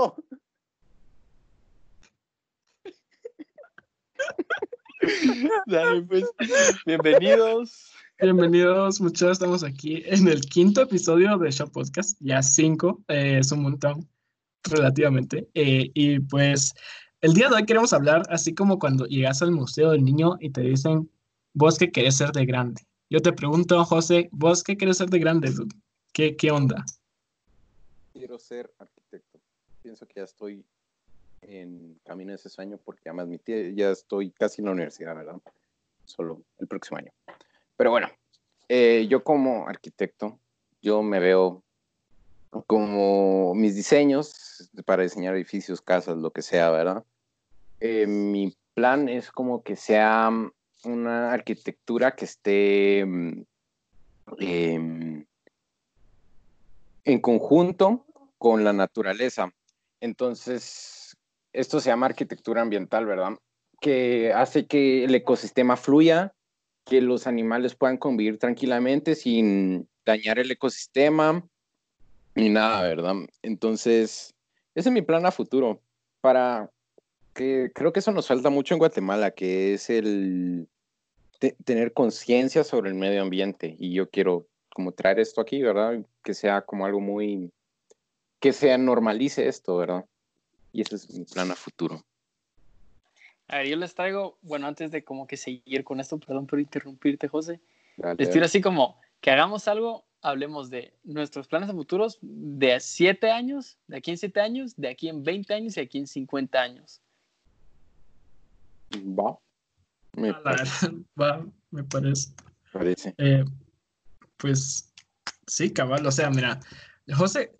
Pues. Bienvenidos. Bienvenidos, muchachos. Estamos aquí en el quinto episodio de Shop Podcast. Ya cinco, eh, es un montón, relativamente. Eh, y pues el día de hoy queremos hablar así como cuando llegas al Museo del Niño y te dicen, vos qué querés ser de grande. Yo te pregunto, José, vos qué querés ser de grande, ¿Qué, qué onda? Quiero ser. Pienso que ya estoy en camino de ese sueño porque además mi tía, ya estoy casi en la universidad, ¿verdad? Solo el próximo año. Pero bueno, eh, yo como arquitecto, yo me veo como mis diseños para diseñar edificios, casas, lo que sea, ¿verdad? Eh, mi plan es como que sea una arquitectura que esté mm, em, en conjunto con la naturaleza. Entonces, esto se llama arquitectura ambiental, ¿verdad? Que hace que el ecosistema fluya, que los animales puedan convivir tranquilamente sin dañar el ecosistema ni nada, ¿verdad? Entonces, ese es mi plan a futuro para que creo que eso nos falta mucho en Guatemala, que es el tener conciencia sobre el medio ambiente. Y yo quiero como traer esto aquí, ¿verdad? Que sea como algo muy, que se normalice esto, ¿verdad? Y ese es mi plan a futuro. A ver, yo les traigo, bueno, antes de como que seguir con esto, perdón por interrumpirte, José, les tiro así como que hagamos algo, hablemos de nuestros planes a futuros de 7 años, de aquí en 7 años, de aquí en 20 años y aquí en 50 años. Va. Me parece. Va, me parece. Parece. Eh, pues sí, cabal, o sea, mira, José,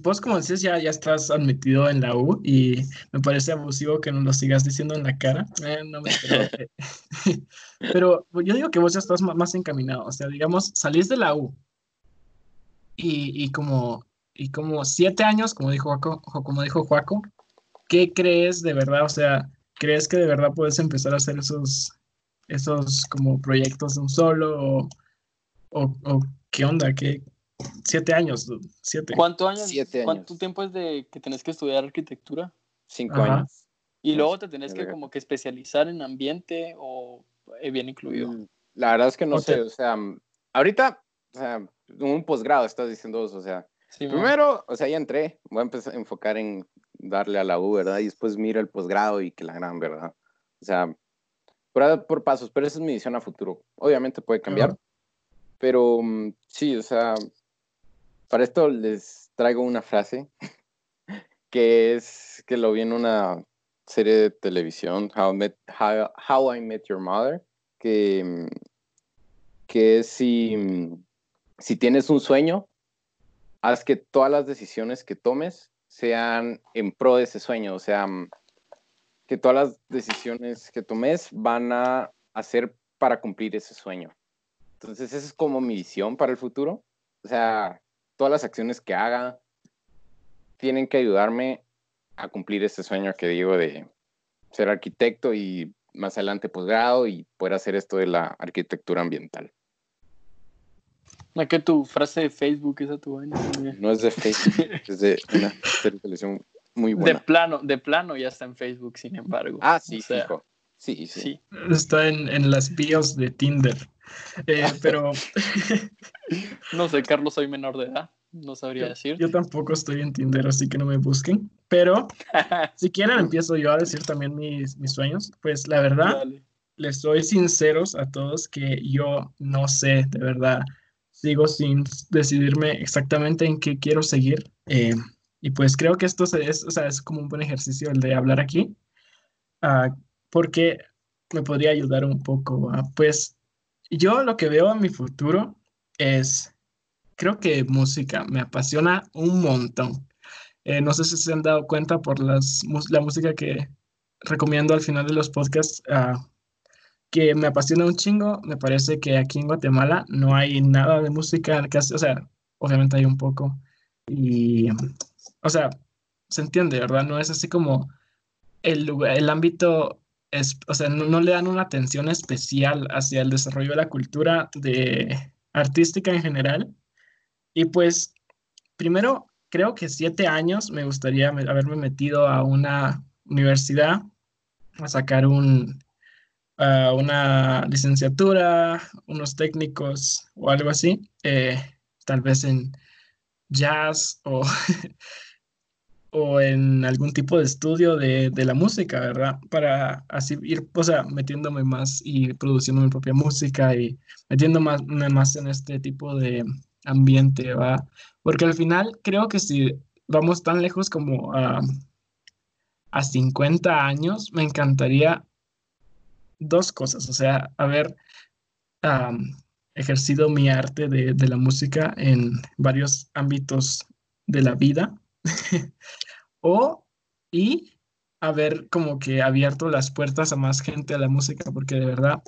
vos como dices ya, ya estás admitido en la U y me parece abusivo que no lo sigas diciendo en la cara. Eh, no me Pero yo digo que vos ya estás más encaminado, o sea, digamos, salís de la U y, y como, y como siete años, como dijo Juaco, como dijo Juaco, ¿qué crees de verdad? O sea, ¿crees que de verdad puedes empezar a hacer esos, esos como proyectos de un solo o, o, qué onda? ¿Qué, Siete años, siete. ¿Cuánto años, ¿Cuánto tiempo es de que tenés que estudiar arquitectura? Cinco años. Y luego te tenés que como que especializar en ambiente o eh, bien incluido. Mm, la verdad es que no sé, o sea, ahorita, o sea, un posgrado estás diciendo vos, o sea, primero, o sea, ya entré, voy a empezar a enfocar en darle a la U, ¿verdad? Y después miro el posgrado y que la gran, ¿verdad? O sea, por, por pasos, pero esa es mi visión a futuro. Obviamente puede cambiar, pero mm, sí, o sea, para esto les traigo una frase que es que lo vi en una serie de televisión, How, I Met Your Mother, que, que es si, si tienes un sueño, haz que todas las decisiones que tomes sean en pro de ese sueño, o sea, que todas las decisiones que tomes van a hacer para cumplir ese sueño. Entonces, esa es como mi visión para el futuro. O sea, todas las acciones que haga tienen que ayudarme a cumplir este sueño que digo de ser arquitecto y más adelante posgrado y poder hacer esto de la arquitectura ambiental. ¿A qué tu frase de Facebook esa tu vaina? No es de Facebook, es de una televisión muy buena. De plano, de plano ya está en Facebook, sin embargo. Ah, sí, sí, sí, sí. Está en, en las bios de Tinder. Eh, pero. no sé, Carlos, soy menor de edad. No sabría decir. Yo tampoco estoy en Tinder, así que no me busquen. Pero si quieren, empiezo yo a decir también mis, mis sueños. Pues la verdad, les soy sinceros a todos que yo no sé, de verdad. Sigo sin decidirme exactamente en qué quiero seguir. Eh, y pues creo que esto es, o sea, es como un buen ejercicio el de hablar aquí. Uh, porque me podría ayudar un poco. Pues yo lo que veo en mi futuro es, creo que música, me apasiona un montón. Eh, no sé si se han dado cuenta por las, la música que recomiendo al final de los podcasts, uh, que me apasiona un chingo. Me parece que aquí en Guatemala no hay nada de música, casi, o sea, obviamente hay un poco. Y, o sea, se entiende, ¿verdad? No es así como el, el ámbito o sea, no, le dan una atención especial hacia el desarrollo de la cultura de artística en general. Y pues, primero, creo que siete años me gustaría haberme metido a una universidad a sacar un, una licenciatura, unos técnicos o algo así, eh, tal vez en jazz o, o en algún tipo de estudio de, la música, ¿verdad? Para así ir, o sea, metiéndome más y produciendo mi propia música y metiéndome más, más en este tipo de ambiente, ¿va? Porque al final creo que si vamos tan lejos como a, a 50 años, me encantaría dos cosas, o sea, haber ejercido mi arte de, la música en varios ámbitos de la vida, o y haber como que abierto las puertas a más gente a la música, porque de verdad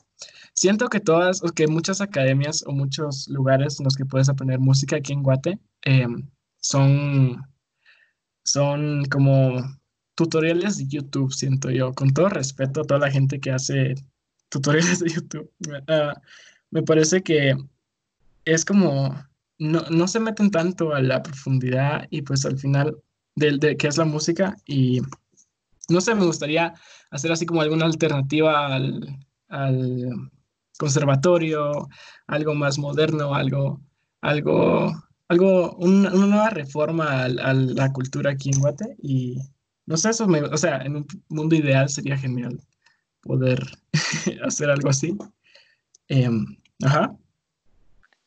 siento que todas, o que muchas academias o muchos lugares en los que puedes aprender música aquí en Guate em, son, son como tutoriales de YouTube, siento yo, con todo respeto a toda la gente que hace tutoriales de YouTube. Ah, me parece que es como, no, se meten tanto a la profundidad y pues al final de, de qué es la música y no sé, me gustaría hacer así como alguna alternativa al, conservatorio, algo más moderno, algo, algo, algo, una, nueva reforma a, la cultura aquí en Guate y no sé, eso me, o sea, en un mundo ideal sería genial poder hacer algo así. Em, ajá.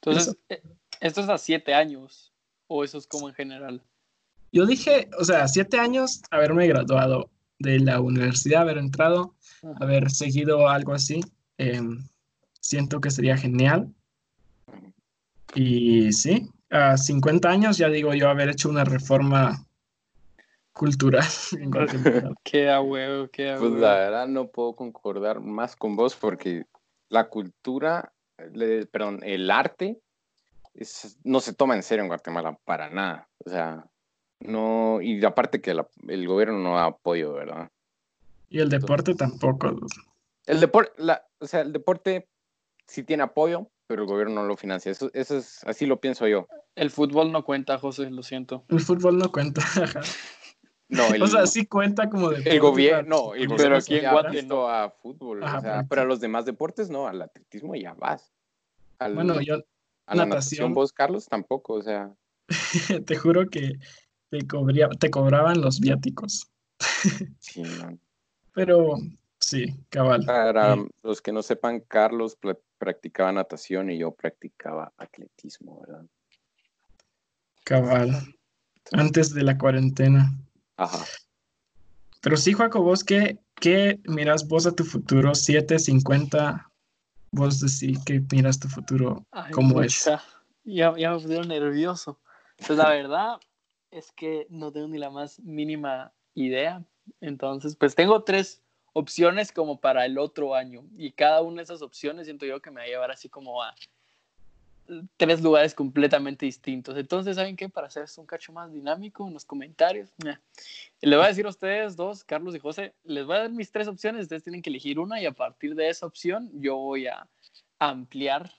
Entonces, eh, ¿esto es a siete años o eso es como en general? Yo dije, o sea, siete años haberme graduado de la universidad, haber entrado, haber seguido algo así. Em, siento que sería genial. Y sí, a 50 años ya digo yo haber hecho una reforma cultural. qué a huevo, qué Pues la verdad no puedo concordar más con vos porque la cultura, perdón, el arte no se toma en serio en Guatemala para nada. O sea, no, y aparte que el gobierno no da apoyo, ¿verdad? Y el deporte tampoco. El deporte, o sea, el deporte sí tiene apoyo, pero el gobierno no lo financia. Eso, eso es, así lo pienso yo. El fútbol no cuenta, José, lo siento. El fútbol no cuenta. No, o sea, sí cuenta como de. El gobierno, no, el gobierno aquí en Guate no a fútbol. o sea, pero a los demás deportes no, al atletismo ya vas. bueno, yo. A la natación, vos, Carlos, tampoco, o sea. te juro que te, te cobraban los viáticos. sí, no. Pero sí, cabal. Para los que no sepan, Carlos practicaba natación y yo practicaba atletismo, ¿verdad? Cabal. Antes de la cuarentena. Ajá. Pero sí, Juaco, vos qué, miras vos a tu futuro? 7, 50, vos decís que miras tu futuro, ¿cómo es? Ya, ya me pusieron nervioso. Pues la verdad es que no tengo ni la más mínima idea. Entonces, pues tengo tres opciones como para el otro año y cada una de esas opciones siento yo que me va a llevar así como a tres lugares completamente distintos. Entonces, ¿saben qué? Para hacer esto un cacho más dinámico en los comentarios, les voy a decir a ustedes dos, Carlos y José, les voy a dar mis tres opciones, ustedes tienen que elegir una y a partir de esa opción yo voy a ampliar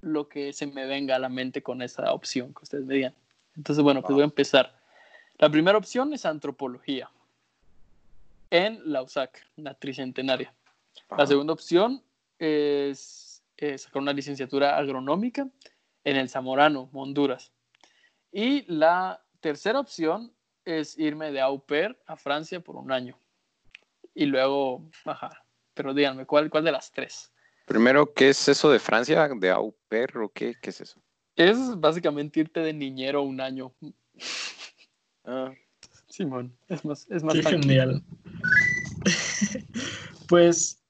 lo que se me venga a la mente con esa opción que ustedes me digan. Entonces, bueno, pues voy a empezar. La primera opción es antropología en la USAC, la tricentenaria. La segunda opción es eh, sacar una licenciatura agronómica en el Zamorano, Honduras. Y la tercera opción es irme de au pair a Francia por un año. Y luego bajar. Pero díganme, ¿cuál, cuál de las tres? Primero, ¿qué es eso de Francia? ¿De au pair o qué, qué es eso? Es básicamente irte de niñero un año. Ah. Simón, es más, es más genial. pues,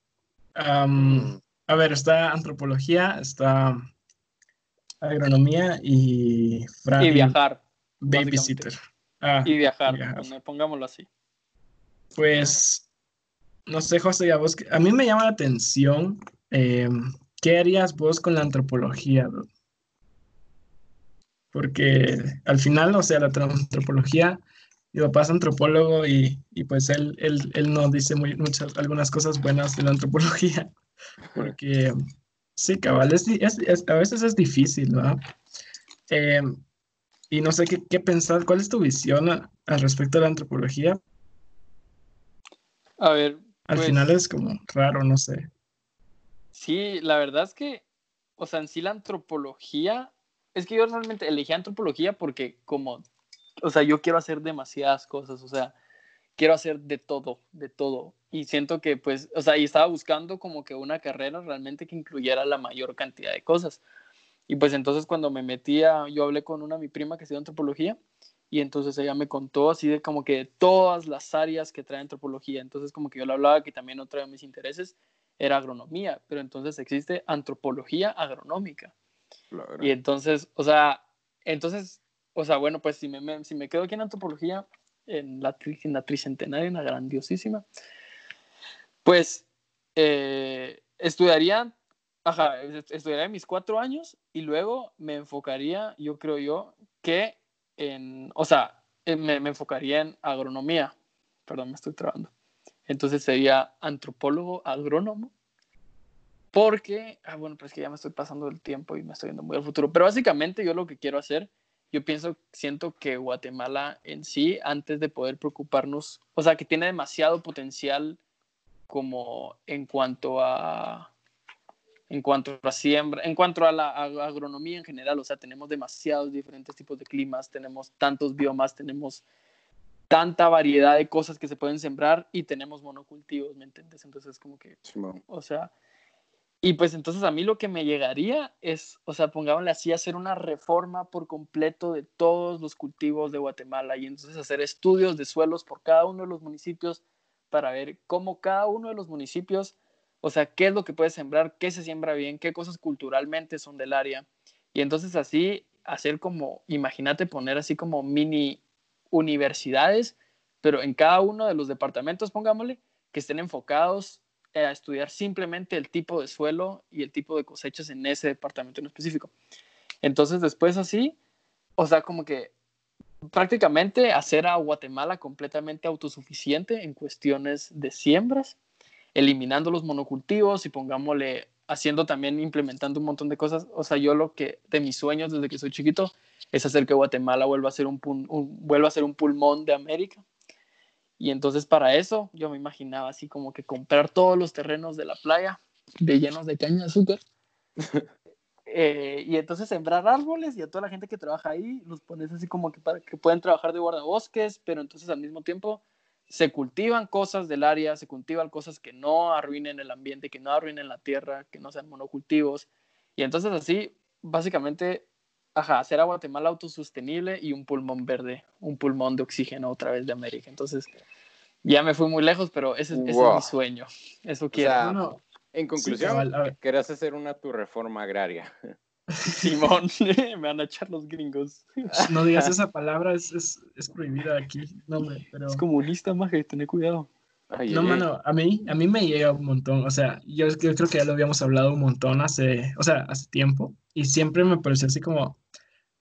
um, a ver, está antropología, está agronomía y... y viajar. Babysitter. Ah, y viajar, pongámoslo así. Pues, no sé, José, a vos, a mí me llama la atención, eh, ¿qué harías vos con la antropología? Porque al final, o sea, la antropología, mi papá es antropólogo y, pues él, él, él no dice muy, muchas, algunas cosas buenas de la antropología. Porque sí, cabal, es, a veces es difícil, ¿no? Eh, y no sé qué, qué pensar, ¿cuál es tu visión al respecto de la antropología? A ver. Al pues final es como raro, no sé. Sí, la verdad es que, o sea, en sí la antropología, es que yo realmente elegí antropología porque como, o sea, yo quiero hacer demasiadas cosas, o sea, quiero hacer de todo, de todo. Y siento que, pues, o sea, y estaba buscando como que una carrera realmente que incluyera la mayor cantidad de cosas. Y pues entonces cuando me metía, yo hablé con una, mi prima que estudia antropología, y entonces ella me contó así de como que todas las áreas que trae antropología. Entonces como que yo le hablaba que también otro de mis intereses era agronomía, pero entonces existe antropología agronómica. Y entonces, o sea, entonces, o sea, bueno, pues si me, si me quedo aquí en antropología, en la, en la tricentenaria, en la grandiosísima, pues eh, estudiaría, ajá, estudiaría mis cuatro años y luego me enfocaría, yo creo yo, que en, o sea, me, me enfocaría en agronomía, perdón, me estoy trabando. Entonces sería antropólogo agrónomo porque, ah, bueno, pues que ya me estoy pasando el tiempo y me estoy yendo muy al futuro. Pero básicamente yo lo que quiero hacer, yo pienso, siento que Guatemala en sí, antes de poder preocuparnos, o sea, que tiene demasiado potencial como en cuanto a en cuanto a siembra, en cuanto a la agronomía en general, o sea, tenemos demasiados diferentes tipos de climas, tenemos tantos biomas, tenemos tanta variedad de cosas que se pueden sembrar y tenemos monocultivos, ¿me entiendes? Entonces, como que, o sea, y pues entonces a mí lo que me llegaría es, o sea, pongámosle así, hacer una reforma por completo de todos los cultivos de Guatemala y entonces hacer estudios de suelos por cada uno de los municipios para ver cómo cada uno de los municipios, o sea, qué es lo que puede sembrar, qué se siembra bien, qué cosas culturalmente son del área. Y entonces así hacer como, imagínate poner así como mini universidades, pero en cada uno de los departamentos, pongámosle, que estén enfocados a estudiar simplemente el tipo de suelo y el tipo de cosechas en ese departamento en específico. Entonces, después así, o sea, como que prácticamente hacer a Guatemala completamente autosuficiente en cuestiones de siembras, eliminando los monocultivos y pongámosle haciendo también, implementando un montón de cosas. O sea, yo lo que de mis sueños desde que soy chiquito es hacer que Guatemala vuelva a ser un, vuelva a ser un pulmón de América y entonces para eso yo me imaginaba así como que comprar todos los terrenos de la playa de llenos de caña de azúcar. Eh, y entonces sembrar árboles y a toda la gente que trabaja ahí los pones así como que para que puedan trabajar de guardabosques, pero entonces al mismo tiempo se cultivan cosas del área, se cultivan cosas que no arruinen el ambiente, que no arruinen la tierra, que no sean monocultivos. Y entonces así, básicamente, ajá, hacer a Guatemala autosostenible y un pulmón verde, un pulmón de oxígeno otra vez de América. Entonces, ya me fui muy lejos, pero ese, es mi sueño. Eso quiero. en conclusión, querés hacer una tu reforma agraria. Simón, me van a echar los gringos. No digas esa palabra, es, es, es prohibida aquí. No, pero... Es comunista, maje, ten cuidado. no, mano, a mí, a mí me llega un montón. O sea, yo, yo, creo que ya lo habíamos hablado un montón hace, o sea, hace tiempo. Y siempre me pareció así como,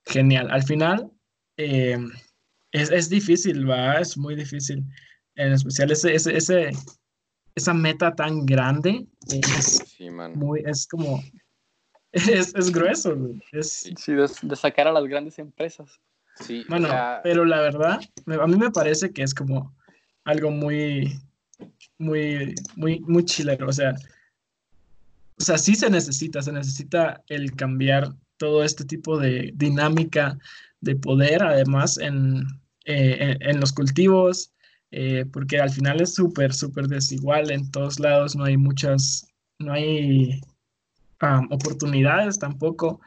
genial. Al final, eh, es, es, difícil, va, es muy difícil. En especial ese, ese, ese esa meta tan grande es, muy, es como, es, es grueso. Es, sí, de, sacar a las grandes empresas. Sí, bueno, pero la verdad, a mí me parece que es como algo muy, muy, muy, muy chilero. O sea, o sea, sí se necesita, se necesita el cambiar todo este tipo de dinámica de poder, además, en, eh, en, los cultivos, eh, porque al final es súper, súper desigual en todos lados, no hay muchas, no hay oportunidades tampoco.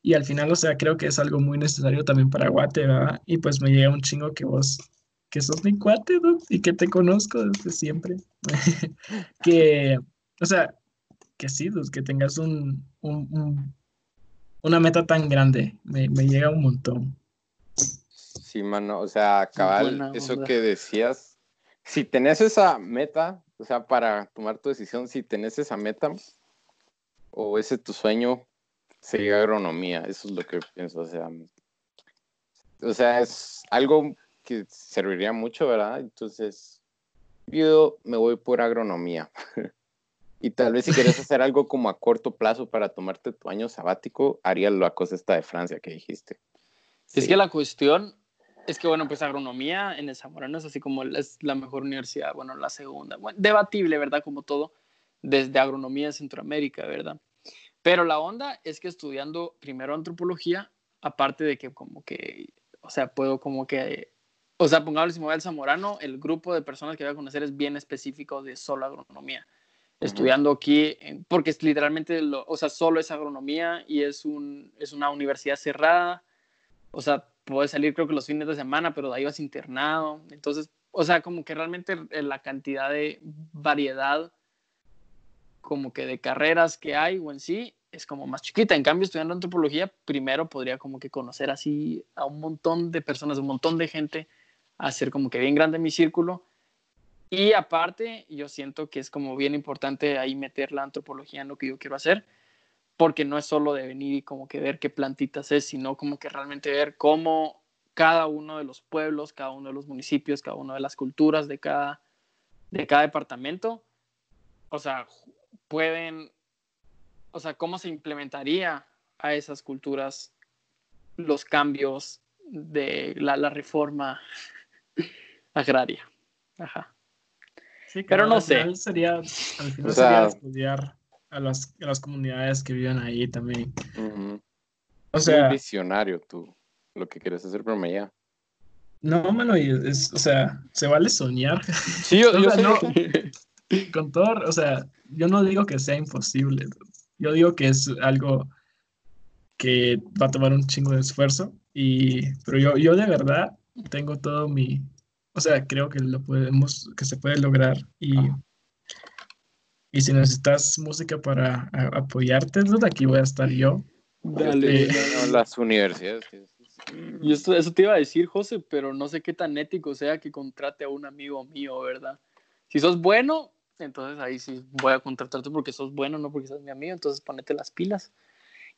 Y al final, o sea, creo que es algo muy necesario también para Guate, ¿verdad? Y pues me llega un chingo que vos, que sos mi cuate, ¿no? Y que te conozco desde siempre. que, o sea, que sí, pues, que tengas un, un una meta tan grande. Me, llega un montón. Sí, mano, o sea, cabal, eso que decías, si tenés esa meta, o sea, para tomar tu decisión, si tenés esa meta o ese tu sueño, sería agronomía, eso es lo que pienso, o sea, o sea, es algo que serviría mucho, ¿verdad? Entonces, yo me voy por agronomía. Y tal vez si quieres hacer algo como a corto plazo para tomarte tu año sabático, haría la cosa esta de Francia que dijiste. Es que la cuestión es que, bueno, pues agronomía en el Zamorano es así como es la mejor universidad, bueno, la segunda. Bueno, debatible, ¿verdad? Como todo, desde agronomía en Centroamérica, ¿verdad? Pero la onda es que estudiando primero antropología, aparte de que como que, o sea, puedo como que, o sea, pongamos si me voy al Zamorano, el grupo de personas que voy a conocer es bien específico de solo agronomía. Estudiando aquí, porque es literalmente, lo, o sea, solo es agronomía y es, un, es una universidad cerrada. O sea, puedes salir creo que los fines de semana, pero de ahí vas internado. Entonces, o sea, como que realmente la cantidad de variedad como que de carreras que hay o en sí es como más chiquita. En cambio, estudiando antropología, primero podría como que conocer así a un montón de personas, un montón de gente, hacer como que bien grande mi círculo. Y aparte, yo siento que es como bien importante ahí meter la antropología en lo que yo quiero hacer, porque no es solo de venir y como que ver qué plantitas es, sino como que realmente ver cómo cada uno de los pueblos, cada uno de los municipios, cada una de las culturas de cada, de cada departamento, o sea, pueden, o sea, cómo se implementaría a esas culturas los cambios de la, la reforma agraria. Ajá. Sí, pero no sé. Sería, al final sería estudiar a las, a las, comunidades que viven ahí también. O sea. visionario tú, lo que quieres hacer, pero me ya. No, mano, es, o sea, se vale soñar. Sí, yo, yo sé. con todo, o sea, yo no digo que sea imposible. Yo digo que es algo que va a tomar un chingo de esfuerzo. Y, pero yo, yo de verdad tengo todo mi, o sea, creo que lo podemos, que se puede lograr. Y, y si necesitas música para apoyarte, aquí voy a estar yo. Dale, eh, las universidades. Y esto, eso te iba a decir, José, pero no sé qué tan ético sea que contrate a un amigo mío, ¿verdad? Si sos bueno, entonces ahí sí voy a contratarte porque sos bueno, no porque sos mi amigo, entonces ponete las pilas.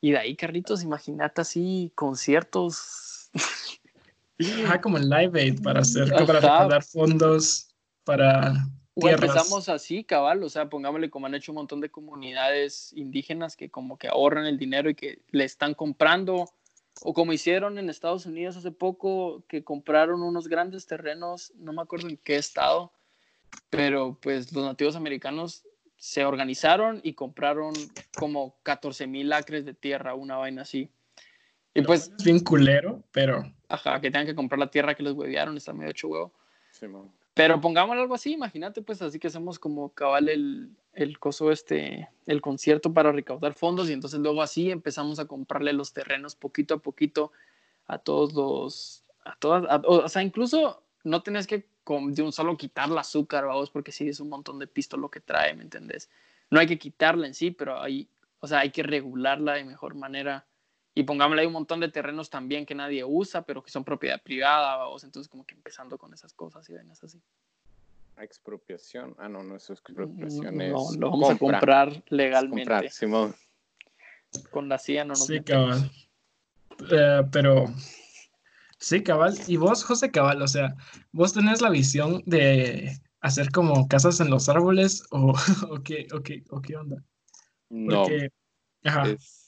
Y de ahí, Carlitos, imagínate así conciertos. Ajá, como el Live Aid para hacer, para recaudar fondos para o empezamos así, cabal, o sea, pongámosle como han hecho un montón de comunidades indígenas que como que ahorran el dinero y que le están comprando, o como hicieron en Estados Unidos hace poco, que compraron unos grandes terrenos, no me acuerdo en qué estado, pero pues los nativos americanos se organizaron y compraron como 14 mil acres de tierra, una vaina así. Y pues... Es bien culero, pero... Ajá, que tengan que comprar la tierra que les huevearon, está medio hecho huevo. pero pongamos algo así, imagínate, pues así que hacemos como cabal el, el coso este, el concierto para recaudar fondos y entonces luego así empezamos a comprarle los terrenos poquito a poquito a todos los, a todas, o sea, incluso no tenés que de un solo quitar el azúcar, vamos, porque sí es un montón de pisto lo que trae, ¿me entendés? No hay que quitarla en sí, pero hay, o sea, hay que regularla de mejor manera. Y pongámosle hay un montón de terrenos también que nadie usa, pero que son propiedad privada, vamos, entonces como que empezando con esas cosas y vainas así. Expropiación. Ah, no, no es expropiación. No, lo vamos a comprar legalmente. Comprar, Simón. Con la CIA no nos Sí, cabal. Eh, pero Sí, cabal. Y vos, José Cabal, o sea, vos tenés la visión de hacer como casas en los árboles o, o, qué, o, qué, o qué onda. No. ajá. Es,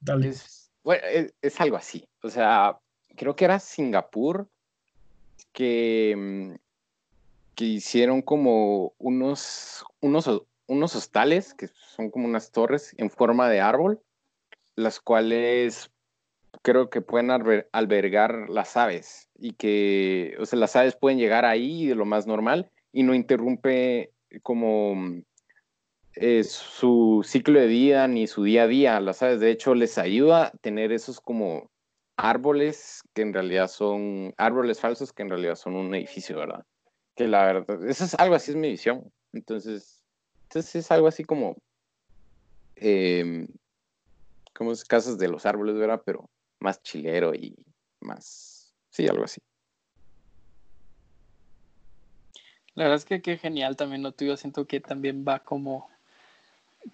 Dale. Es, bueno, es, algo así. O sea, creo que era Singapur que, mm, que hicieron como unos, unos, unos hostales, que son como unas torres en forma de árbol, las cuales creo que pueden albergar las aves y que, o sea, las aves pueden llegar ahí de lo más normal y no interrumpe como mm, eh, su ciclo de vida ni su día a día. Las aves, de hecho, les ayuda a tener esos como árboles que en realidad son árboles falsos que en realidad son un edificio, ¿verdad? Que la verdad, eso es algo así, es mi visión. Entonces, entonces es algo así como, eh, como casas de los árboles, ¿verdad? Pero más chilero y más, sí, algo así. La verdad es que qué genial también lo tuyo, siento que también va como,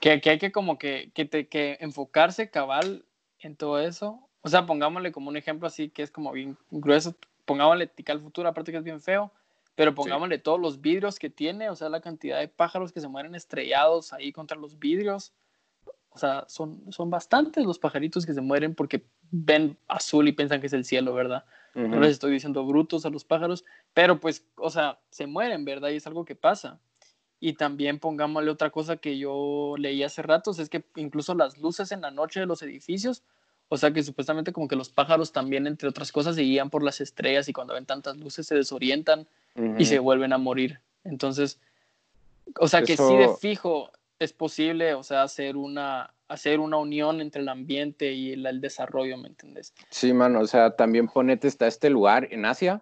que, hay que como que, que, te, que enfocarse cabal en todo eso. O sea, pongámosle como un ejemplo así que es como bien grueso, pongámosle Tical Futuro, aparte que es bien feo, pero pongámosle todos los vidrios que tiene, o sea, la cantidad de pájaros que se mueren estrellados ahí contra los vidrios o sea, son, son bastantes los pajaritos que se mueren porque ven azul y piensan que es el cielo, ¿verdad? No les estoy diciendo brutos a los pájaros, pero pues, o sea, se mueren, ¿verdad? Y es algo que pasa. Y también pongámosle otra cosa que yo leí hace ratos, es que incluso las luces en la noche de los edificios, o sea que supuestamente como que los pájaros también, entre otras cosas, se guían por las estrellas y cuando ven tantas luces se desorientan y se vuelven a morir. Entonces, o sea que sí de fijo es posible, o sea, hacer una, hacer una unión entre el ambiente y el, desarrollo, ¿me entiendes? Sí, mano, o sea, también ponete, está este lugar en Asia,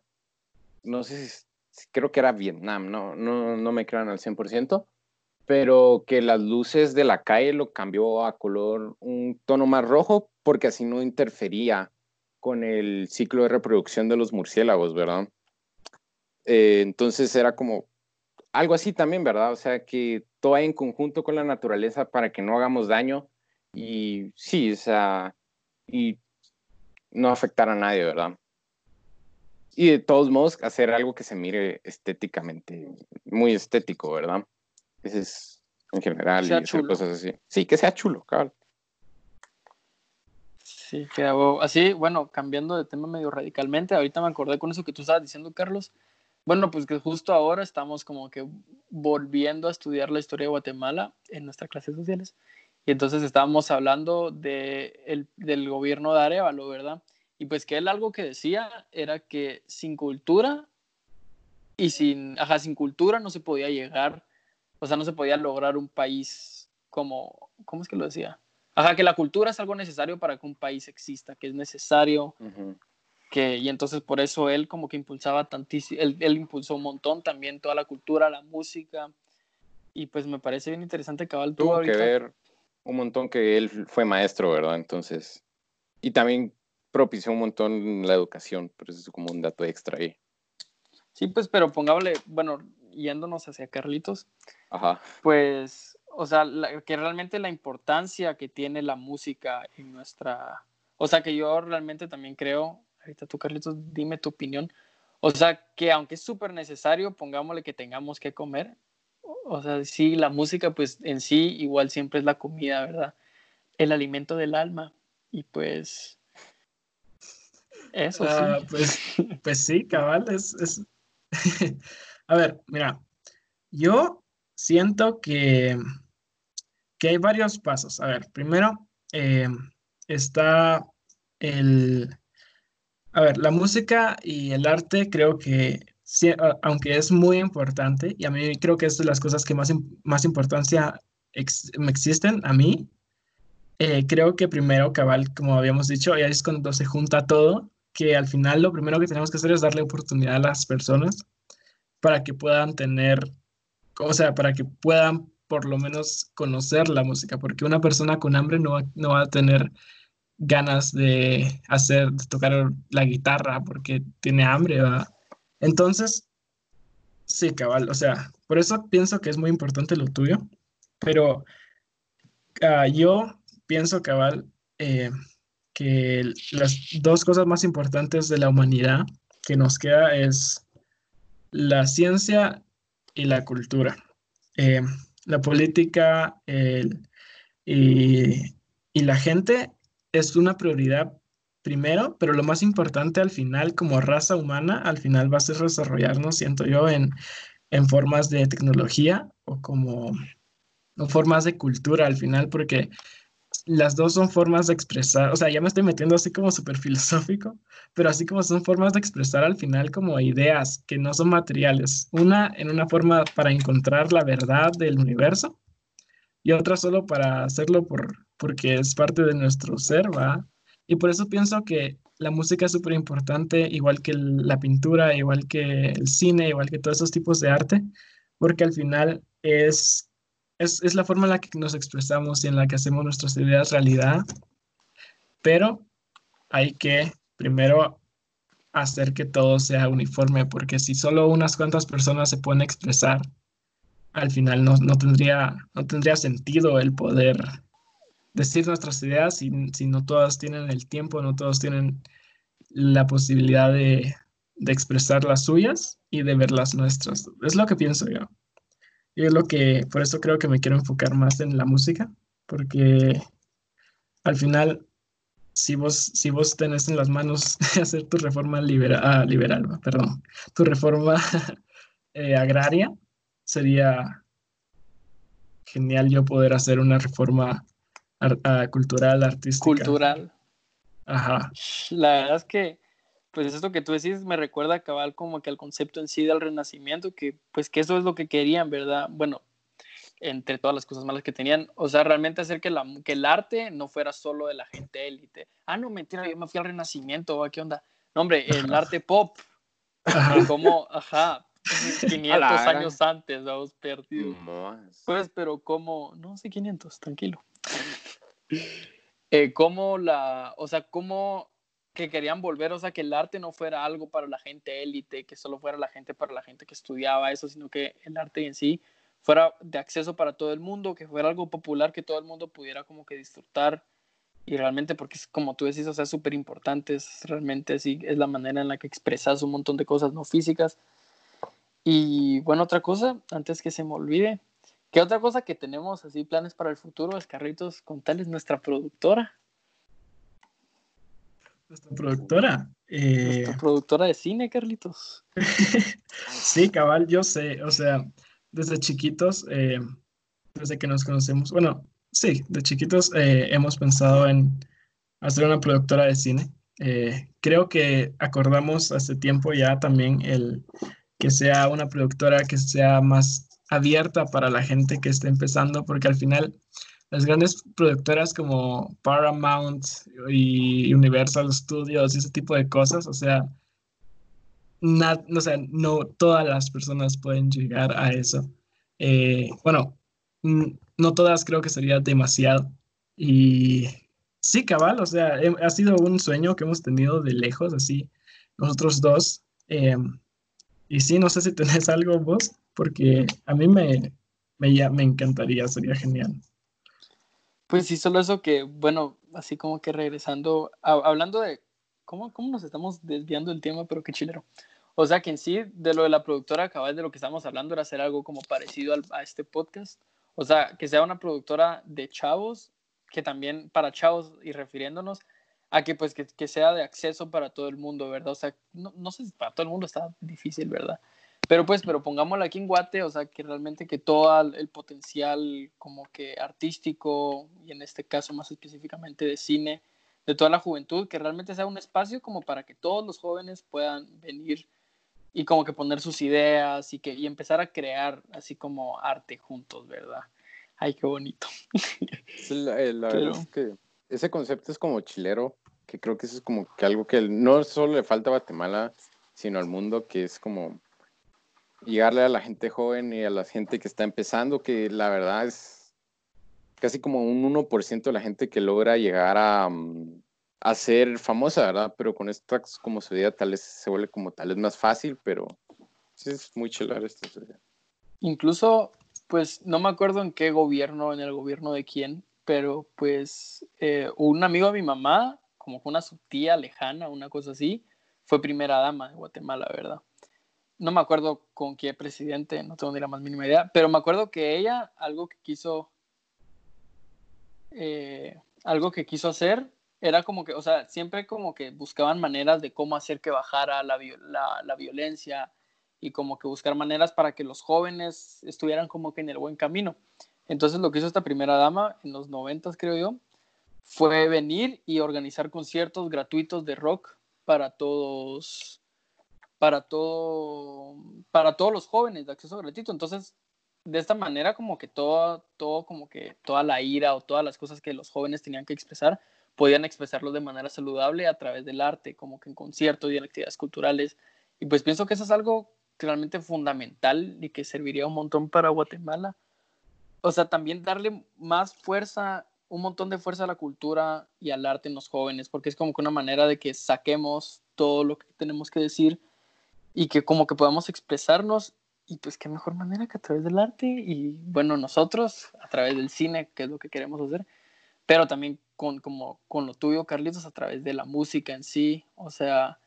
no sé si, creo que era Vietnam, no, no, no me crean al 100%, pero que las luces de la calle lo cambió a color, un tono más rojo, porque así no interfería con el ciclo de reproducción de los murciélagos, ¿verdad? Eh, entonces era como algo así también, ¿verdad? O sea, que todo en conjunto con la naturaleza para que no hagamos daño y sí, o sea, y no afectar a nadie, ¿verdad? Y de todos modos, hacer algo que se mire estéticamente, muy estético, ¿verdad? Ese es en general y hacer cosas así. Sí, que sea chulo, cabrón. Sí, que así, bueno, cambiando de tema medio radicalmente, ahorita me acordé con eso que tú estabas diciendo, Carlos, bueno, pues que justo ahora estamos como que volviendo a estudiar la historia de Guatemala en nuestras clases sociales. Y entonces estábamos hablando de el, del gobierno de Arevalo, ¿verdad? Y pues que él algo que decía era que sin cultura y sin, ajá, sin cultura no se podía llegar, o sea, no se podía lograr un país como, ¿cómo es que lo decía? Ajá, que la cultura es algo necesario para que un país exista, que es necesario y entonces por eso él como que impulsaba tantísimo, él, él, impulsó un montón también toda la cultura, la música, y pues me parece bien interesante que tú Tuvo que ver un montón que él fue maestro, ¿verdad? Entonces, y también propició un montón la educación, pero eso es como un dato extra ahí. Sí, pues, pero pongámosle, bueno, yéndonos hacia Carlitos, Ajá. pues, o sea, que realmente la importancia que tiene la música en nuestra, o sea, que yo realmente también creo ahorita tú, Carlitos, dime tu opinión. O sea, que aunque es súper necesario, pongámosle que tengamos que comer. O sea, sí, la música, pues en sí, igual siempre es la comida, ¿verdad? El alimento del alma. Y pues. Eso ah, sí. Pues, pues sí, cabal, es. A ver, mira, yo siento que, que hay varios pasos. A ver, primero eh, está el, a ver, la música y el arte creo que, aunque es muy importante, y a mí creo que es de las cosas que más, más importancia me existen a mí, eh, creo que primero, cabal, como habíamos dicho, ahí es cuando se junta todo, que al final lo primero que tenemos que hacer es darle oportunidad a las personas para que puedan tener, o sea, para que puedan por lo menos conocer la música, porque una persona con hambre no no va a tener ganas de hacer, de tocar la guitarra porque tiene hambre, ¿va? Entonces, sí, cabal, o sea, por eso pienso que es muy importante lo tuyo, pero ah, yo pienso, cabal, eh, que las dos cosas más importantes de la humanidad que nos queda es la ciencia y la cultura. Eh, la política y, y la gente es una prioridad primero, pero lo más importante al final, como raza humana, al final va a ser desarrollarnos, siento yo, en, en formas de tecnología o como formas de cultura al final, porque las dos son formas de expresar, o sea, ya me estoy metiendo así como súper filosófico, pero así como son formas de expresar al final como ideas que no son materiales. Una en una forma para encontrar la verdad del universo y otra solo para hacerlo por, porque es parte de nuestro ser, ¿va? Y por eso pienso que la música es súper importante, igual que la pintura, igual que el cine, igual que todos esos tipos de arte, porque al final es, es, es la forma en la que nos expresamos y en la que hacemos nuestras ideas realidad, pero hay que primero hacer que todo sea uniforme, porque si solo unas cuantas personas se pueden expresar, al final no, no, tendría, no tendría sentido el poder decir nuestras ideas si, si no todas tienen el tiempo, no todos tienen la posibilidad de, de, expresar las suyas y de ver las nuestras. Es lo que pienso yo. Y es lo que, por eso creo que me quiero enfocar más en la música, porque al final, si vos, si vos tenés en las manos hacer tu reforma ah, liberal, perdón, tu reforma eh, agraria, sería genial yo poder hacer una reforma ah, cultural, artística. Cultural. Ajá. La verdad es que, pues esto que tú decís me recuerda cabal como que al concepto en sí del renacimiento, que pues que eso es lo que querían, ¿verdad? Bueno, entre todas las cosas malas que tenían, o sea, realmente hacer que, la, que el arte no fuera solo de la gente élite. Ah, no, mentira, yo me fui al renacimiento, ¿qué onda? No, hombre, el arte pop, como, ajá, 500 años antes, vamos perdido. Pues, pero como, no sé, 500, tranquilo. eh, como la, o sea, como que querían volver, o sea, que el arte no fuera algo para la gente élite, que solo fuera la gente para la gente que estudiaba eso, sino que el arte en sí fuera de acceso para todo el mundo, que fuera algo popular que todo el mundo pudiera como que disfrutar y realmente porque es como tú decís, o sea, súper importante, es realmente así, es la manera en la que expresas un montón de cosas no físicas. Y bueno, otra cosa, antes que se me olvide, ¿qué otra cosa que tenemos así planes para el futuro, es Carritos, contarles nuestra productora? Nuestra productora. Eh... Nuestra productora de cine, Carlitos. sí, cabal, yo sé, o sea, desde chiquitos, eh, desde que nos conocemos, bueno, sí, de chiquitos eh, hemos pensado en hacer una productora de cine. Creo que acordamos hace tiempo ya también el que sea una productora que sea más abierta para la gente que esté empezando, porque al final las grandes productoras como Paramount y Universal Studios y ese tipo de cosas, o sea, no, sea, no todas las personas pueden llegar a eso. Eh, bueno, no todas creo que sería demasiado. Y sí, cabal, o sea, ha sido un sueño que hemos tenido de lejos, así, nosotros dos. Eh, y sí, no sé si tenés algo vos, porque a mí me, me, me encantaría, sería genial. Pues sí, solo eso que, bueno, así como que regresando, hablando de cómo, cómo nos estamos desviando del tema, pero qué chilero. O sea que en sí, de lo de la productora, cabal de lo que estamos hablando era hacer algo como parecido a este podcast. O sea, que sea una productora de chavos, que también para chavos y refiriéndonos a que pues que, que sea de acceso para todo el mundo, ¿verdad? O sea, no, no, sé si para todo el mundo está difícil, ¿verdad? Pero pues, pero pongámoslo aquí en Guate, o sea, que realmente que todo el potencial como que artístico y en este caso más específicamente de cine, de toda la juventud, que realmente sea un espacio como para que todos los jóvenes puedan venir y como que poner sus ideas y, que, y empezar a crear así como arte juntos, ¿verdad? Ay, qué bonito. la, verdad es que ese concepto es como chilero, que creo que eso es como que algo que no solo le falta a Guatemala, sino al mundo, que es como llegarle a la gente joven y a la gente que está empezando, que la verdad es casi como un 1% de la gente que logra llegar a, mm, a ser famosa, ¿verdad? Pero con esta como vida tal vez se vuelve como tal vez más fácil, pero sí es muy chelar esta sociedad. Incluso, pues no me acuerdo en qué gobierno, en el gobierno de quién, pero pues eh, un amigo de mi mamá, como una su tía lejana, una cosa así, fue primera dama de Guatemala, ¿verdad? No me acuerdo con qué presidente, no tengo ni la más mínima idea, pero me acuerdo que ella, algo que quiso, eh, algo que quiso hacer era como que, o sea, siempre como que buscaban maneras de cómo hacer que bajara la, la, violencia y como que buscar maneras para que los jóvenes estuvieran como que en el buen camino. Entonces lo que hizo esta primera dama en los noventas, creo yo, fue venir y organizar conciertos gratuitos de rock para todos, para todo, para todos los jóvenes de acceso gratuito. Entonces, de esta manera como que todo, todo como que toda la ira o todas las cosas que los jóvenes tenían que expresar podían expresarlo de manera saludable a través del arte, como que en conciertos y en actividades culturales. Y pues pienso que eso es algo realmente fundamental y que serviría un montón para Guatemala. O sea, también darle más fuerza, un montón de fuerza a la cultura y al arte en los jóvenes, porque es como que una manera de que saquemos todo lo que tenemos que decir y que como que podamos expresarnos y pues qué mejor manera que a través del arte y bueno, nosotros a través del cine, que es lo que queremos hacer, pero también con, como, con lo tuyo, Carlitos, a través de la música en sí. O sea,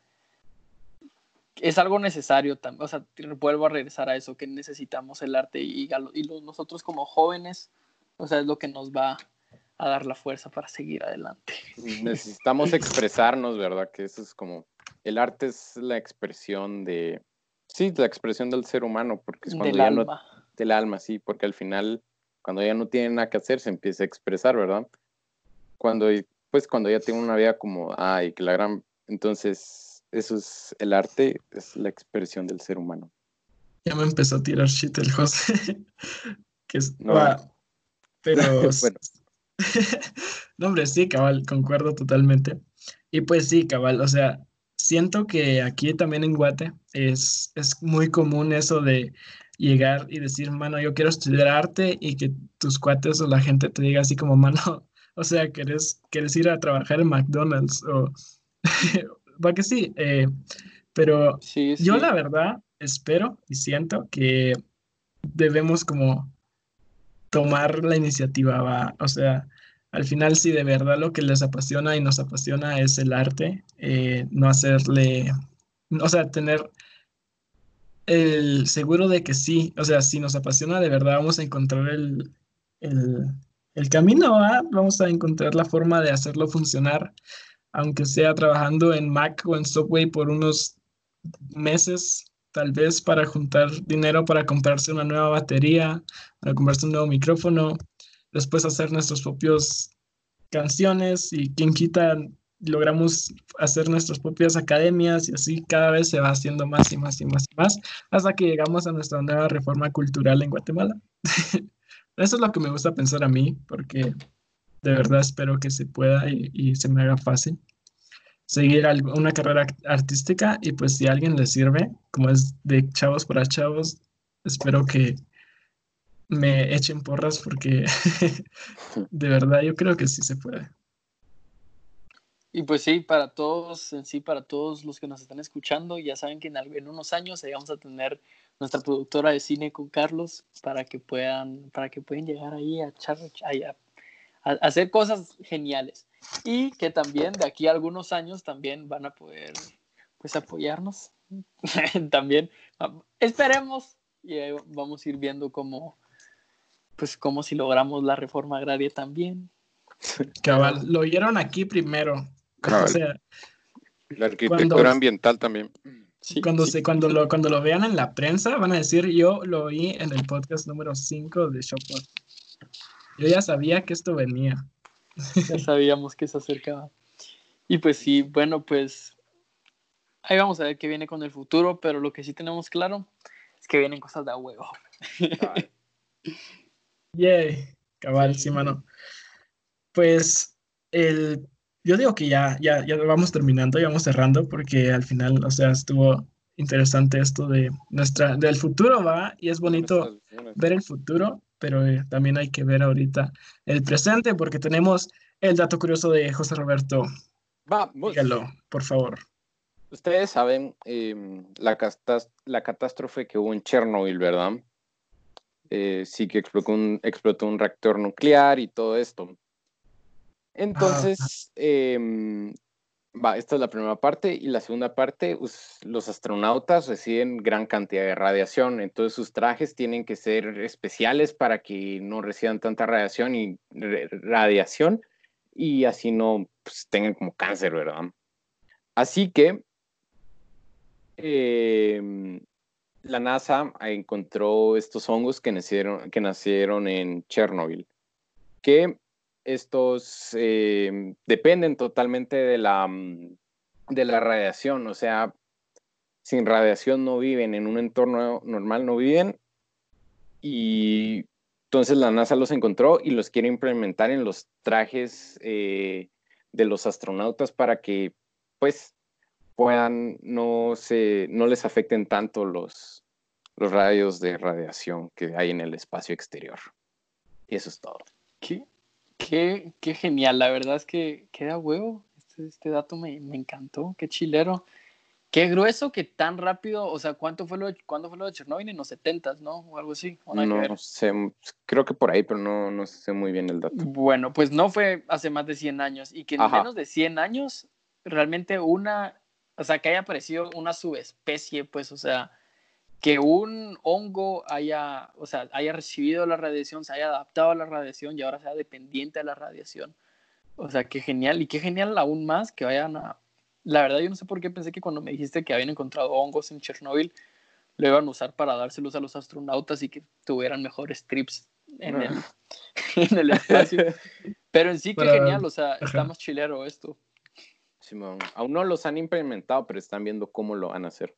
es algo necesario también. O sea, vuelvo a regresar a eso, que necesitamos el arte y, y nosotros como jóvenes, o sea, es lo que nos va a dar la fuerza para seguir adelante. Necesitamos expresarnos, ¿verdad? Que eso es como, el arte es la expresión de, sí, la expresión del ser humano, porque es cuando del ya alma. no, del alma, sí, porque al final, cuando ya no tiene nada que hacer, se empieza a expresar, ¿verdad? Cuando, pues cuando ya tiene una vida como, ay, que la gran, entonces, eso es, el arte es la expresión del ser humano. Ya me empezó a tirar shit el José. que es, No. va, pero Bueno. no, hombre, sí, cabal, concuerdo totalmente. Y pues sí, cabal, o sea, siento que aquí también en Guate es, es muy común eso de llegar y decir, mano, yo quiero estudiar arte y que tus cuates o la gente te diga así como, mano, o sea, ¿quieres, quieres ir a trabajar en McDonald's? O, va que sí, eh, pero Sí, sí. yo la verdad espero y siento que debemos como tomar la iniciativa, va. O sea, al final si de verdad lo que les apasiona y nos apasiona es el arte, eh, no hacerle, o sea, tener el seguro de que sí, o sea, si nos apasiona de verdad vamos a encontrar el, el, el camino, ¿va? Vamos a encontrar la forma de hacerlo funcionar, aunque sea trabajando en Mac o en Subway por unos meses, tal vez para juntar dinero para comprarse una nueva batería, para comprarse un nuevo micrófono, después hacer nuestros propios canciones y quien quita logramos hacer nuestras propias academias y así cada vez se va haciendo más y más y más y más hasta que llegamos a nuestra nueva reforma cultural en Guatemala. Eso es lo que me gusta pensar a mí, porque de verdad espero que se pueda y, y se me haga fácil seguir algo- una carrera artística y pues si a alguien le sirve, como es de chavos para chavos, espero que me echen porras porque de verdad yo creo que sí se puede. Y pues sí, para todos, en sí, para todos los que nos están escuchando, ya saben que en, en unos años ahí vamos a tener nuestra productora de cine con Carlos para que puedan, para que puedan llegar ahí a, echar, ahí a, a hacer cosas geniales. Y que también de aquí a algunos años también van a poder pues apoyarnos. también esperemos y vamos a ir viendo cómo pues cómo si logramos la reforma agraria también. Cabal, lo oyeron aquí primero. O Cabal. sea, La arquitectura Cuando- ambiental también. Sí, cuando, sí. se, cuando, lo, cuando lo vean en la prensa, van a decir, yo lo oí en el podcast número 5 de Shopot. Yo ya sabía que esto venía. ya sabíamos que se acercaba. Y pues sí, bueno, pues ahí vamos a ver qué viene con el futuro, pero lo que sí tenemos claro es que vienen cosas de a huevo. Yay, cabal, sí, mano. Pues el, yo digo que ya, ya, ya vamos terminando, ya vamos cerrando, porque al final, o sea, estuvo interesante esto de nuestra, del futuro, va, y es bonito ver el futuro, pero eh, también hay que ver ahorita el presente, porque tenemos el dato curioso de José Roberto. Vamos. Dígalo, por favor. Ustedes saben em, la, la catástrofe que hubo en Chernobyl, ¿verdad? Eh, sí que explotó un, explotó un reactor nuclear y todo esto. Entonces, em, va, esta es la primera parte y la segunda parte, los astronautas reciben gran cantidad de radiación, entonces sus trajes tienen que ser especiales para que no reciban tanta radiación y radiación y así no pues, tengan como cáncer, ¿verdad? Así que em, la NASA encontró estos hongos que nacieron, que nacieron en Chernobyl, que estos em, dependen totalmente de la, mm, de la radiación, o sea, sin radiación no viven, en un entorno normal no viven, y entonces la NASA los encontró y los quiere implementar en los trajes eh, de los astronautas para que, pues, puedan, no, se, no les afecten tanto los, los rayos de radiación que hay en el espacio exterior. Y eso es todo. Qué, qué, qué genial, la verdad es que queda huevo. Este, este dato me, me encantó, qué chilero. Qué grueso que tan rápido, o sea, ¿cuánto fue lo de, ¿cuándo fue lo de Chernobyl? En los 70 ¿no? O algo así. ¿o ver? No sé, creo que por ahí, pero no, no sé muy bien el dato. Bueno, pues no fue hace más de 100 años y que en Ajá. menos de 100 años realmente una, o sea, que haya aparecido una subespecie, pues, o sea, que un hongo haya, o sea, haya recibido la radiación, se haya adaptado a la radiación y ahora sea dependiente de la radiación. O sea, qué genial. Y qué genial aún más que vayan a... La verdad, yo no sé por qué pensé que cuando me dijiste que habían encontrado hongos en Chernobyl, lo iban a usar para dárselos a los astronautas y que tuvieran mejores trips en, el, en el espacio. Pero en sí, qué genial. O sea, está más chilero esto. Simón, aún no los han implementado, pero están viendo cómo lo van a hacer.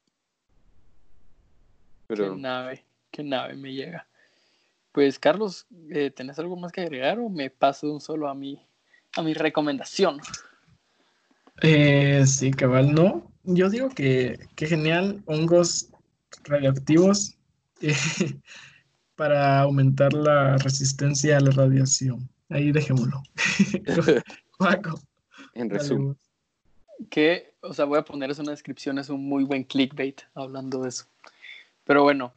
Qué nave, qué nave me llega. Pues, Carlos, eh, ¿tenés algo más que agregar o me paso de un solo a mi, a mi recomendación? Eh, sí, cabal, no. Yo digo que, qué genial, hongos radioactivos eh, para aumentar la resistencia a la radiación. Ahí dejémoslo. Paco. En resumen. Que, o sea, voy a poner eso en la descripción, es un muy buen clickbait hablando de eso. Pero bueno,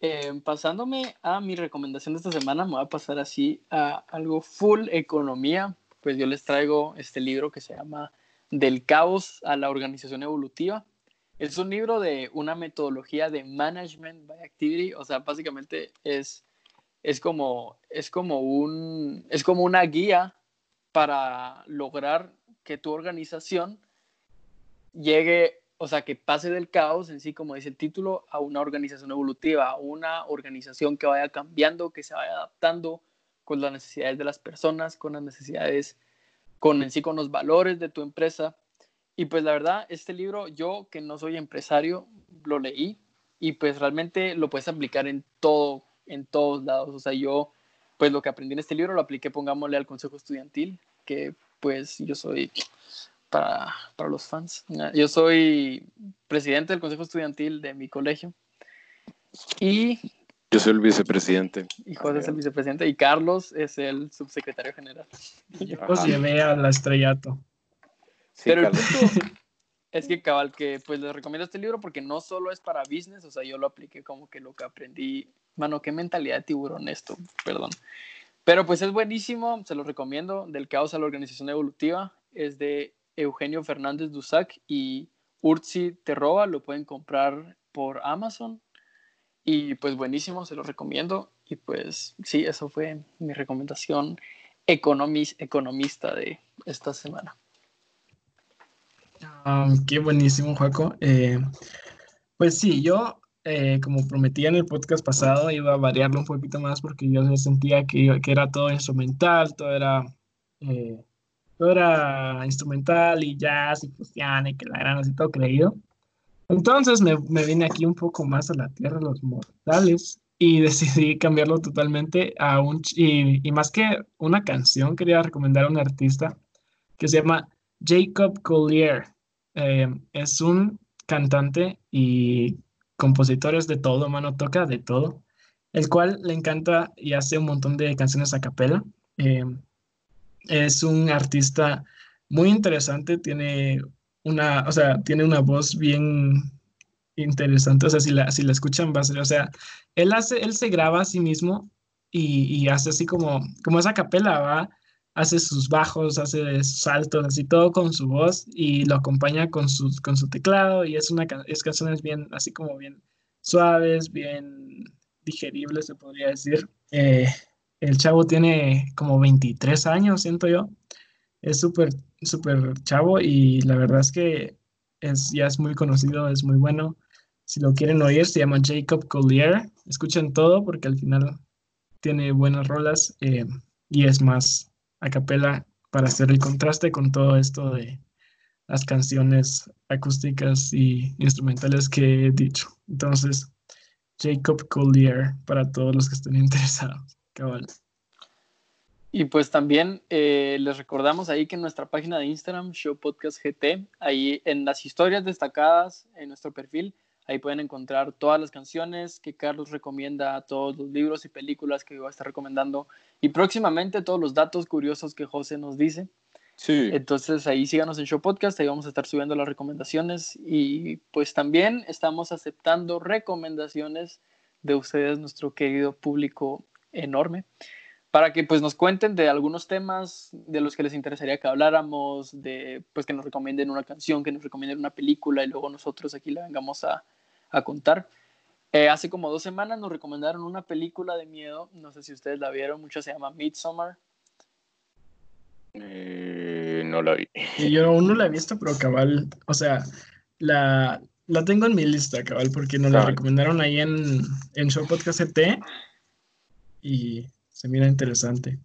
eh, pasándome a mi recomendación de esta semana, me voy a pasar así a algo full economía. Pues yo les traigo este libro que se llama Del caos a la organización evolutiva. Es un libro de una metodología de management by activity, o sea, básicamente es, es, como, es, como, un, es como una guía para lograr que tu organización llegue o sea, que pase del caos en sí, como dice el título, a una organización evolutiva, a una organización que vaya cambiando, que se vaya adaptando con las necesidades de las personas, con las necesidades, con en sí, con los valores de tu empresa. Y pues la verdad, este libro, yo que no soy empresario, lo leí y pues realmente lo puedes aplicar en todo, en todos lados. O sea, yo, pues lo que aprendí en este libro lo apliqué, pongámosle al consejo estudiantil, que pues yo soy para, para los fans. Yo soy presidente del consejo estudiantil de mi colegio. Y yo soy el vicepresidente. Y José es el vicepresidente y Carlos es el subsecretario general. Yo los llevé al estrellato. Pero el punto es que cabal que pues les recomiendo este libro porque no solo es para business, o sea, yo lo apliqué como que lo que aprendí, mano, qué mentalidad de tiburón esto, perdón. Pero pues es buenísimo, se lo recomiendo, del caos a la organización evolutiva, es de Eugenio Fernández Dusac y Urzi Terroba, lo pueden comprar por Amazon. Y pues buenísimo, se lo recomiendo. Y pues sí, eso fue mi recomendación economista de esta semana. Ah, qué buenísimo, Juaco. Eh, pues sí, yo, eh, como prometía en el podcast pasado, iba a variarlo un poquito más porque yo sentía que, que era todo instrumental, todo era eh, todo era instrumental y jazz y fusión y que la gran así todo creído. Entonces me, me vine aquí un poco más a la tierra de los mortales y decidí cambiarlo totalmente a un... Y, y, más que una canción, quería recomendar a un artista que se llama Jacob Collier. Eh, es un cantante y compositor de todo, mano, toca de todo, el cual le encanta y hace un montón de canciones a capela. Eh, es un artista muy interesante, tiene una, o sea, tiene una voz bien interesante, o sea, si la, si la escuchan va a ser, o sea, él hace, él se graba a sí mismo y, hace así como, como esa capela, va, hace sus bajos, hace sus saltos, así todo con su voz y lo acompaña con su, con su teclado y es una, es canciones bien, así como bien suaves, bien digeribles, se podría decir. Eh, el chavo tiene como 23 años, siento yo. Es súper, súper chavo y la verdad es que es, ya es muy conocido, es muy bueno. Si lo quieren oír, se llama Jacob Collier. Escuchen todo porque al final tiene buenas rolas eh, y es más a capela para hacer el contraste con todo esto de las canciones acústicas y instrumentales que he dicho. Entonces, Jacob Collier para todos los que estén interesados. Cabal. Y pues también eh, les recordamos ahí que en nuestra página de Instagram, Show Podcast GT, ahí en las historias destacadas en nuestro perfil, ahí pueden encontrar todas las canciones que Carlos recomienda, todos los libros y películas que va a estar recomendando y próximamente todos los datos curiosos que José nos dice. Sí. Entonces ahí síganos en Show Podcast, ahí vamos a estar subiendo las recomendaciones y pues también estamos aceptando recomendaciones de ustedes, nuestro querido público enorme, para que pues nos cuenten de algunos temas de los que les interesaría que habláramos, de pues que nos recomienden una canción, que nos recomienden una película y luego nosotros aquí la vengamos a, a contar. Eh, hace como dos semanas nos recomendaron una película de miedo, no sé si ustedes la vieron, mucho se llama Midsommar. Eh, no la vi. Yo aún no la he visto, pero cabal, o sea, la, la tengo en mi lista, cabal, porque nos la recomendaron ahí en, en Show Podcast ET y se mira interesante.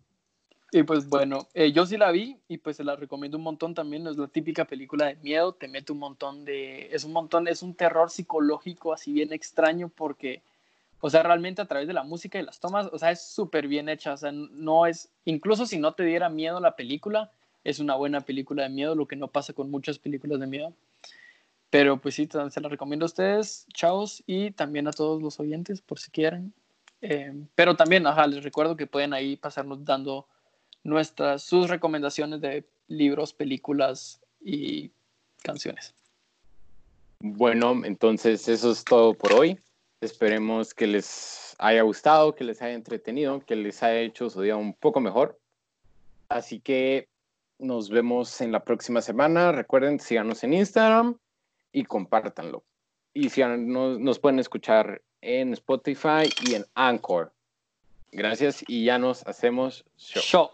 Y pues bueno, eh, yo sí la vi y pues se la recomiendo un montón también. Es la típica película de miedo, te mete un montón de. Es un montón, es un terror psicológico así bien extraño porque, o sea, realmente a través de la música y las tomas, o sea, es súper bien hecha. O sea, no es. Incluso si no te diera miedo la película, es una buena película de miedo, lo que no pasa con muchas películas de miedo. Pero pues sí, se la recomiendo a ustedes, chavos, y también a todos los oyentes, por si quieren. Eh, pero también, ajá, les recuerdo que pueden ahí pasarnos dando nuestras, sus recomendaciones de libros, películas y canciones. Bueno, entonces eso es todo por hoy. Esperemos que les haya gustado, que les haya entretenido, que les haya hecho su día un poco mejor. Así que nos vemos en la próxima semana. Recuerden, síganos en Instagram y compártanlo. Y si nos, nos pueden escuchar en Spotify y en Anchor. Gracias y ya nos hacemos show.